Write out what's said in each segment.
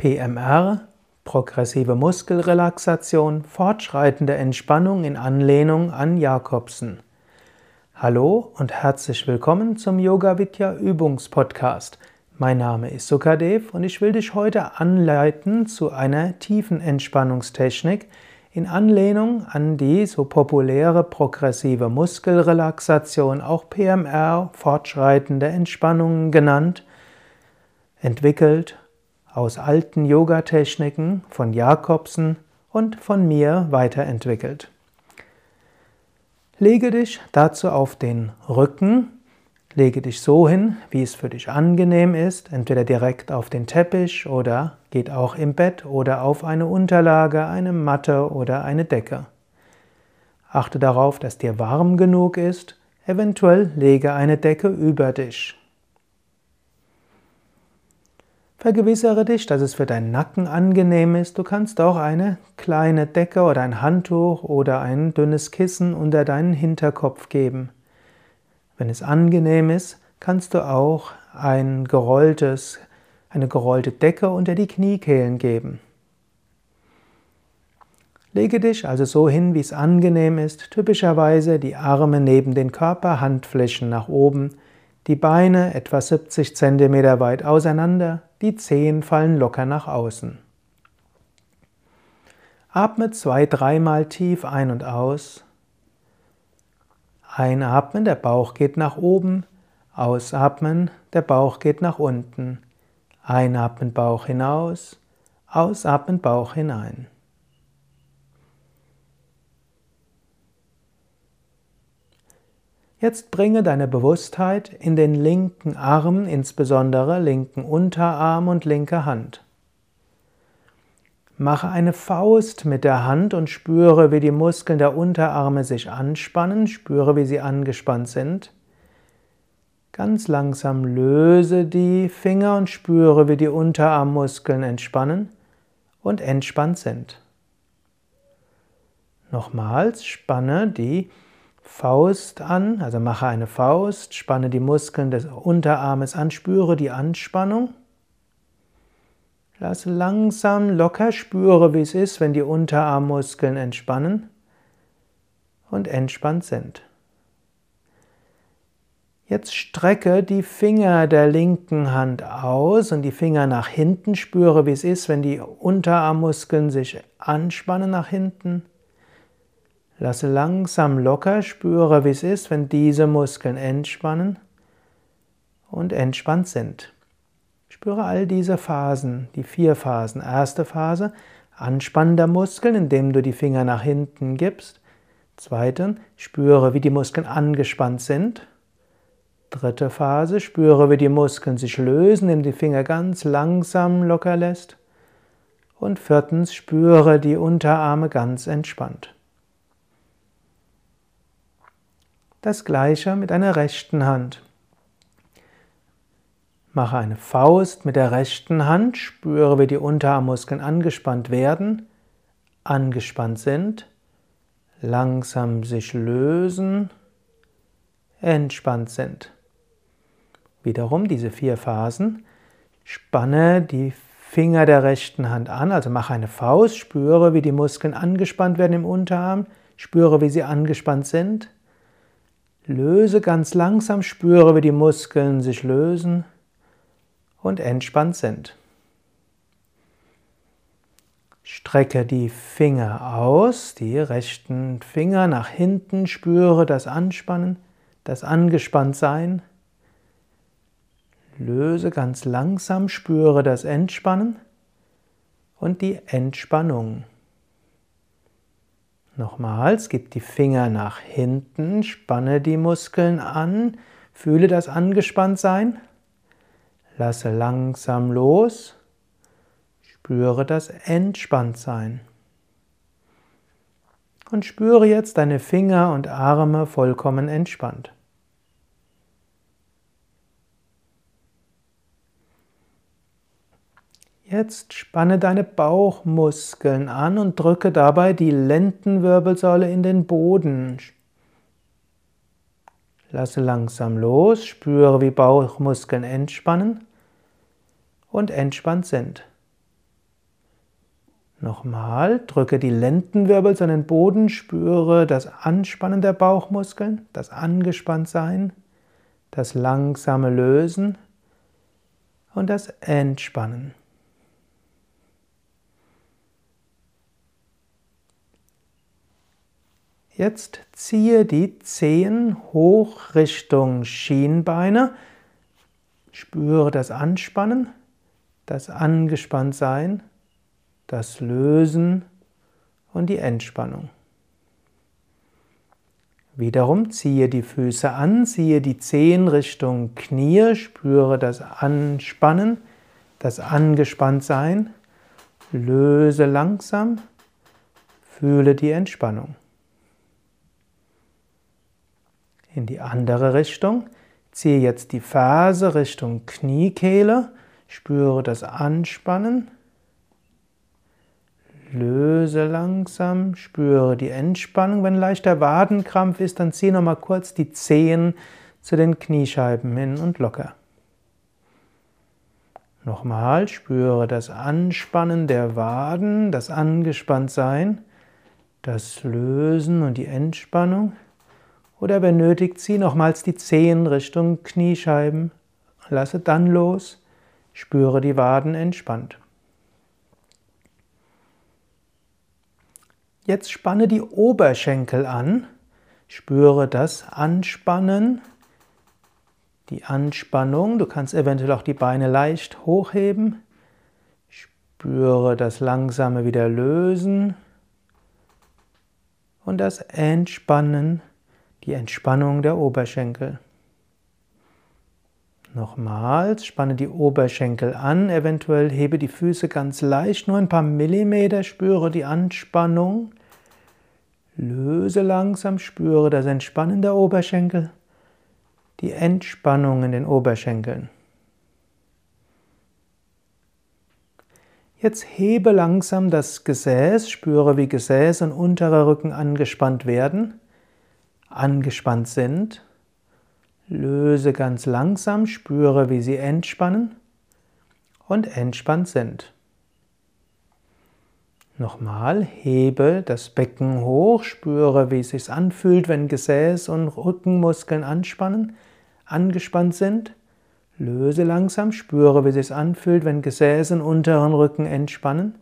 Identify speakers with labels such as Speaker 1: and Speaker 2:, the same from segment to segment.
Speaker 1: PMR, progressive Muskelrelaxation, fortschreitende Entspannung in Anlehnung an Jakobsen. Hallo und herzlich willkommen zum Yoga Vidya Übungspodcast. Mein Name ist Sukadev und ich will dich heute anleiten zu einer tiefen Entspannungstechnik in Anlehnung an die so populäre progressive Muskelrelaxation, auch PMR, fortschreitende Entspannung genannt, entwickelt aus alten Yoga-Techniken von Jakobsen und von mir weiterentwickelt. Lege dich dazu auf den Rücken, lege dich so hin, wie es für dich angenehm ist, entweder direkt auf den Teppich oder geht auch im Bett oder auf eine Unterlage, eine Matte oder eine Decke. Achte darauf, dass dir warm genug ist, eventuell lege eine Decke über dich. Vergewissere dich, dass es für deinen Nacken angenehm ist. Du kannst auch eine kleine Decke oder ein Handtuch oder ein dünnes Kissen unter deinen Hinterkopf geben. Wenn es angenehm ist, kannst du auch ein gerolltes, eine gerollte Decke unter die Kniekehlen geben. Lege dich also so hin, wie es angenehm ist, typischerweise die Arme neben den Körper, Handflächen nach oben, die Beine etwa 70 cm weit auseinander, die Zehen fallen locker nach außen. Atme zwei, dreimal tief ein und aus. Einatmen, der Bauch geht nach oben. Ausatmen, der Bauch geht nach unten. Einatmen, Bauch hinaus. Ausatmen, Bauch hinein. Jetzt bringe deine Bewusstheit in den linken Arm, insbesondere linken Unterarm und linke Hand. Mache eine Faust mit der Hand und spüre, wie die Muskeln der Unterarme sich anspannen, spüre, wie sie angespannt sind. Ganz langsam löse die Finger und spüre, wie die Unterarmmuskeln entspannen und entspannt sind. Nochmals spanne die Faust an, also mache eine Faust, spanne die Muskeln des Unterarmes an, spüre die Anspannung. Lass langsam locker, spüre, wie es ist, wenn die Unterarmmuskeln entspannen und entspannt sind. Jetzt strecke die Finger der linken Hand aus und die Finger nach hinten, spüre, wie es ist, wenn die Unterarmmuskeln sich anspannen nach hinten Lasse langsam locker, spüre, wie es ist, wenn diese Muskeln entspannen und entspannt sind. Spüre all diese Phasen, die vier Phasen. Erste Phase, Anspannen der Muskeln, indem du die Finger nach hinten gibst. Zweite, spüre, wie die Muskeln angespannt sind. Dritte Phase, spüre, wie die Muskeln sich lösen, indem die Finger ganz langsam locker lässt. Und viertens, spüre die Unterarme ganz entspannt. Das gleiche mit einer rechten Hand. Mache eine Faust mit der rechten Hand, spüre, wie die Unterarmmuskeln angespannt werden, angespannt sind, langsam sich lösen, entspannt sind. Wiederum diese vier Phasen. Spanne die Finger der rechten Hand an, also mache eine Faust, spüre, wie die Muskeln angespannt werden im Unterarm, spüre, wie sie angespannt sind, Löse ganz langsam, spüre, wie die Muskeln sich lösen und entspannt sind. Strecke die Finger aus, die rechten Finger nach hinten, spüre das Anspannen, das Angespanntsein. Löse ganz langsam, spüre das Entspannen und die Entspannung. Nochmals, gib die Finger nach hinten, spanne die Muskeln an, fühle das Angespanntsein, lasse langsam los, spüre das Entspanntsein. Und spüre jetzt deine Finger und Arme vollkommen entspannt. Jetzt spanne deine Bauchmuskeln an und drücke dabei die Lendenwirbelsäule in den Boden. Lasse langsam los, spüre, wie Bauchmuskeln entspannen und entspannt sind. Nochmal, drücke die Lendenwirbel an den Boden, spüre das Anspannen der Bauchmuskeln, das Angespanntsein, das langsame Lösen und das Entspannen. Jetzt ziehe die Zehen hoch Richtung Schienbeine. Spüre das Anspannen, das Angespanntsein das Lösen und die Entspannung. Wiederum ziehe die Füße an, ziehe die Zehen Richtung Knie, spüre das Anspannen, das Angespanntsein, löse langsam, fühle die Entspannung. In die andere Richtung, ziehe jetzt die Ferse Richtung Kniekehle, spüre das Anspannen, Löse langsam, spüre die Entspannung. Wenn leichter Wadenkrampf ist, dann zieh nochmal kurz die Zehen zu den Kniescheiben hin und locker. Nochmal, spüre das Anspannen der Waden, das Angespanntsein, das Lösen und die Entspannung. Oder wenn nötig, zieh nochmals die Zehen Richtung Kniescheiben. Lasse dann los, spüre die Waden entspannt. Jetzt spanne die Oberschenkel an. Spüre das Anspannen, die Anspannung. Du kannst eventuell auch die Beine leicht hochheben. Spüre das langsame wieder lösen und das Entspannen, die Entspannung der Oberschenkel. Nochmals, spanne die Oberschenkel an, eventuell hebe die Füße ganz leicht, nur ein paar Millimeter, spüre die Anspannung. Löse langsam, spüre das Entspannen der Oberschenkel, die Entspannung in den Oberschenkeln. Jetzt hebe langsam das Gesäß, spüre, wie Gesäß und unterer Rücken angespannt werden, angespannt sind. Löse ganz langsam, spüre, wie sie entspannen und entspannt sind. Nochmal, hebe das Becken hoch, spüre, wie es sich anfühlt, wenn Gesäß und Rückenmuskeln anspannen, angespannt sind. Löse langsam, spüre, wie es sich anfühlt, wenn Gesäß und unteren Rücken entspannen,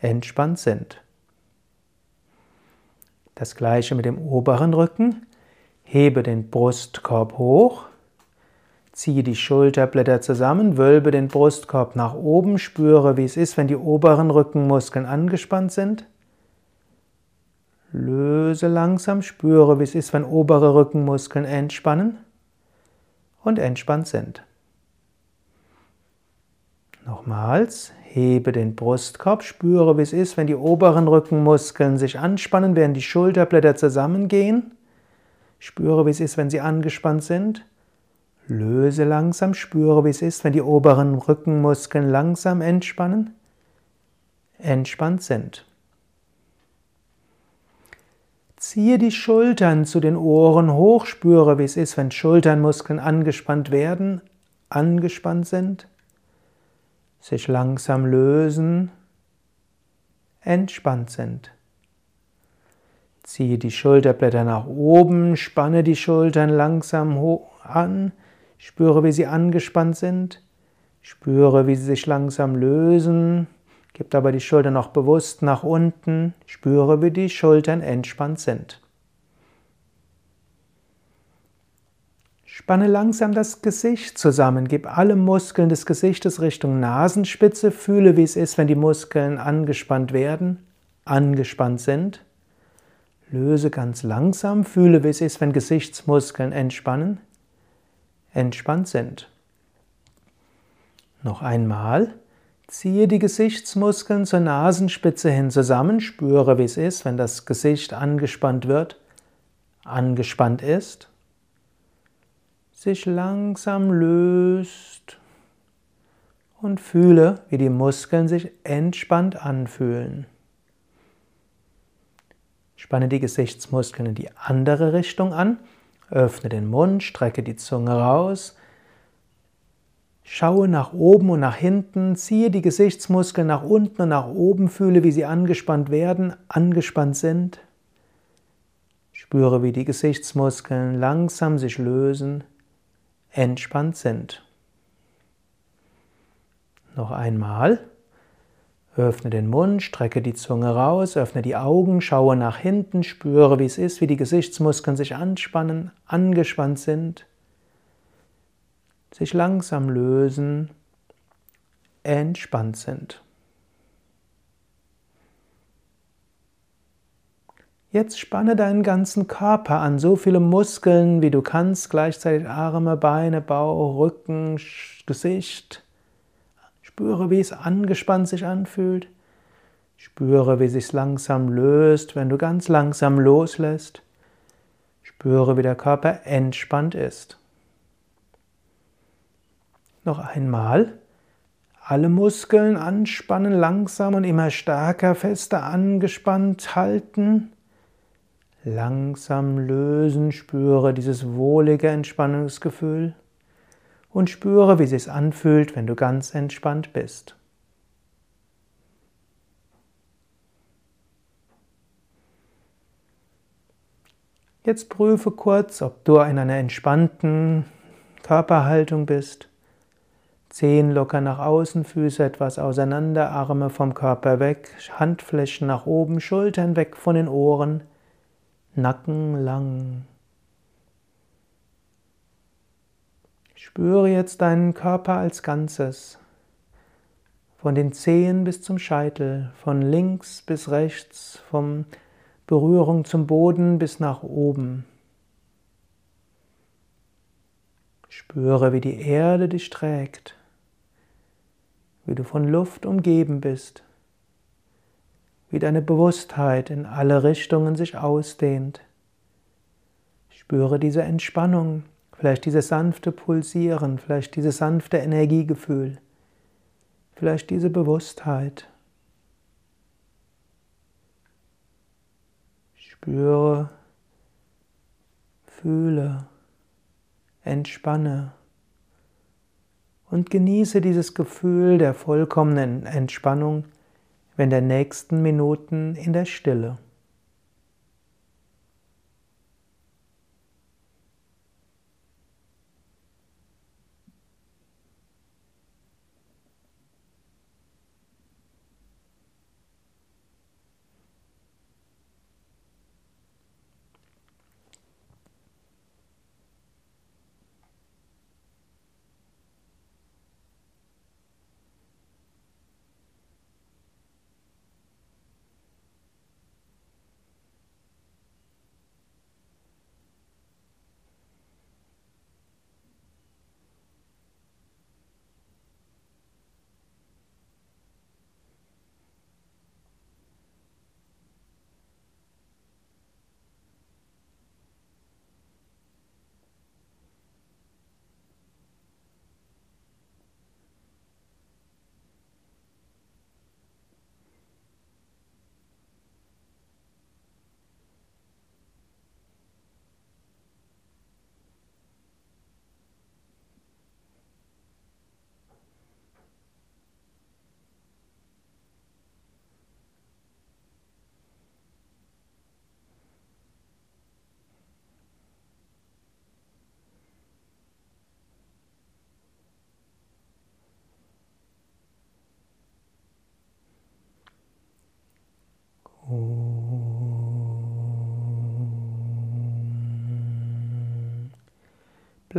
Speaker 1: entspannt sind. Das gleiche mit dem oberen Rücken. Hebe den Brustkorb hoch, ziehe die Schulterblätter zusammen, wölbe den Brustkorb nach oben, spüre, wie es ist, wenn die oberen Rückenmuskeln angespannt sind. Löse langsam, spüre, wie es ist, wenn obere Rückenmuskeln entspannen und entspannt sind. Nochmals, hebe den Brustkorb, spüre, wie es ist, wenn die oberen Rückenmuskeln sich anspannen, während die Schulterblätter zusammengehen. Spüre, wie es ist, wenn sie angespannt sind. Löse langsam, spüre, wie es ist, wenn die oberen Rückenmuskeln langsam entspannen, entspannt sind. Ziehe die Schultern zu den Ohren hoch, spüre, wie es ist, wenn Schulternmuskeln angespannt werden, angespannt sind, sich langsam lösen, entspannt sind. Ziehe die Schulterblätter nach oben, spanne die Schultern langsam an, spüre, wie sie angespannt sind, spüre, wie sie sich langsam lösen, gib aber die Schultern noch bewusst nach unten, spüre, wie die Schultern entspannt sind. Spanne langsam das Gesicht zusammen, gib alle Muskeln des Gesichtes Richtung Nasenspitze, fühle, wie es ist, wenn die Muskeln angespannt werden, angespannt sind. Löse ganz langsam, fühle, wie es ist, wenn Gesichtsmuskeln entspannen, entspannt sind. Noch einmal, ziehe die Gesichtsmuskeln zur Nasenspitze hin zusammen, spüre, wie es ist, wenn das Gesicht angespannt wird, angespannt ist, sich langsam löst und fühle, wie die Muskeln sich entspannt anfühlen. Spanne die Gesichtsmuskeln in die andere Richtung an. Öffne den Mund, strecke die Zunge raus. Schaue nach oben und nach hinten, ziehe die Gesichtsmuskeln nach unten und nach oben, fühle, wie sie angespannt werden, angespannt sind. Spüre, wie die Gesichtsmuskeln langsam sich lösen, entspannt sind. Noch einmal. Öffne den Mund, strecke die Zunge raus, öffne die Augen, schaue nach hinten, spüre, wie es ist, wie die Gesichtsmuskeln sich anspannen, angespannt sind, sich langsam lösen, entspannt sind. Jetzt spanne deinen ganzen Körper an, so viele Muskeln, wie du kannst, gleichzeitig Arme, Beine, Bauch, Rücken, Gesicht. Spüre, wie es angespannt sich anfühlt. Spüre, wie es sich langsam löst, wenn du ganz langsam loslässt. Spüre, wie der Körper entspannt ist. Noch einmal. Alle Muskeln anspannen, langsam und immer stärker, fester angespannt halten. Langsam lösen, spüre dieses wohlige Entspannungsgefühl und spüre, wie es sich anfühlt, wenn du ganz entspannt bist. Jetzt prüfe kurz, ob du in einer entspannten Körperhaltung bist. Zehen locker nach außen, Füße etwas auseinander, Arme vom Körper weg, Handflächen nach oben, Schultern weg von den Ohren, Nacken lang. Spüre jetzt deinen Körper als Ganzes. Von den Zehen bis zum Scheitel, von links bis rechts, vom Berührung zum Boden bis nach oben. Spüre, wie die Erde dich trägt, wie du von Luft umgeben bist, wie deine Bewusstheit in alle Richtungen sich ausdehnt. Spüre diese Entspannung Vielleicht dieses sanfte Pulsieren, vielleicht dieses sanfte Energiegefühl, vielleicht diese Bewusstheit. Spüre, fühle, entspanne und genieße dieses Gefühl der vollkommenen Entspannung in der nächsten Minuten in der Stille.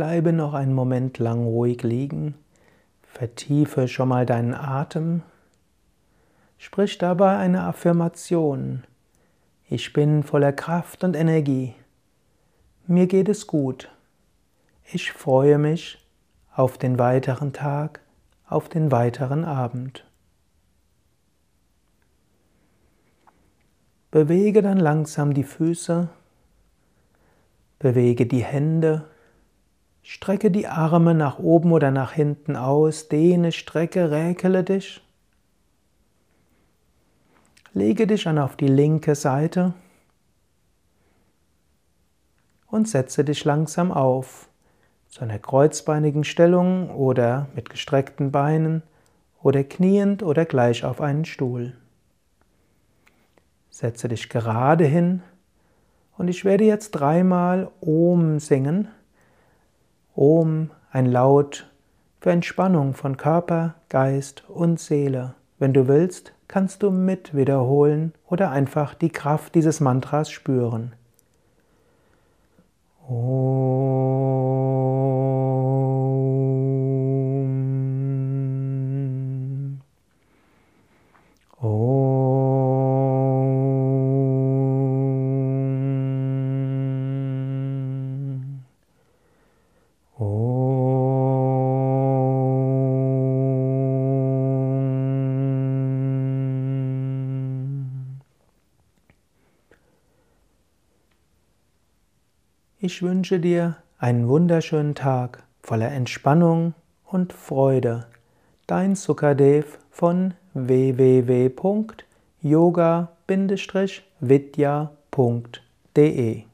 Speaker 1: Bleibe noch einen Moment lang ruhig liegen, vertiefe schon mal deinen Atem, sprich dabei eine Affirmation. Ich bin voller Kraft und Energie. Mir geht es gut. Ich freue mich auf den weiteren Tag, auf den weiteren Abend. Bewege dann langsam die Füße, bewege die Hände, Strecke die Arme nach oben oder nach hinten aus, dehne, strecke, räkele dich. Lege dich an auf die linke Seite und setze dich langsam auf. Zu einer kreuzbeinigen Stellung oder mit gestreckten Beinen oder kniend oder gleich auf einen Stuhl. Setze dich gerade hin und ich werde jetzt dreimal Om singen. Om, ein Laut für Entspannung von Körper, Geist und Seele. Wenn du willst, kannst du mit wiederholen oder einfach die Kraft dieses Mantras spüren. Om. Ich wünsche dir einen wunderschönen Tag voller Entspannung und Freude. Dein Sukadev von www.yoga-vidya.de